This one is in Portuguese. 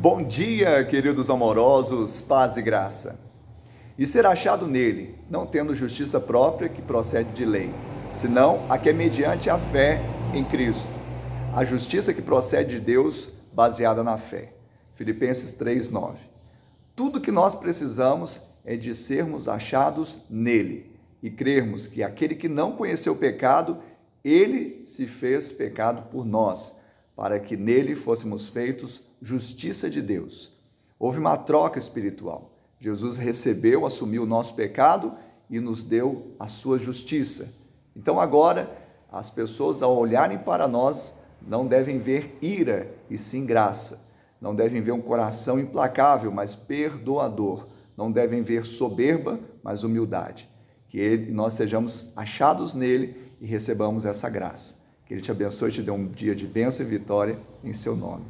Bom dia, queridos amorosos, paz e graça. E ser achado nele, não tendo justiça própria que procede de lei, senão a que é mediante a fé em Cristo. A justiça que procede de Deus, baseada na fé. Filipenses 3:9. Tudo que nós precisamos é de sermos achados nele e crermos que aquele que não conheceu o pecado, ele se fez pecado por nós, para que nele fôssemos feitos justiça de Deus. Houve uma troca espiritual. Jesus recebeu, assumiu o nosso pecado e nos deu a sua justiça. Então agora, as pessoas ao olharem para nós não devem ver ira e sim graça. Não devem ver um coração implacável, mas perdoador. Não devem ver soberba, mas humildade. Que nós sejamos achados nele e recebamos essa graça. Que ele te abençoe e te dê um dia de bênção e vitória em seu nome.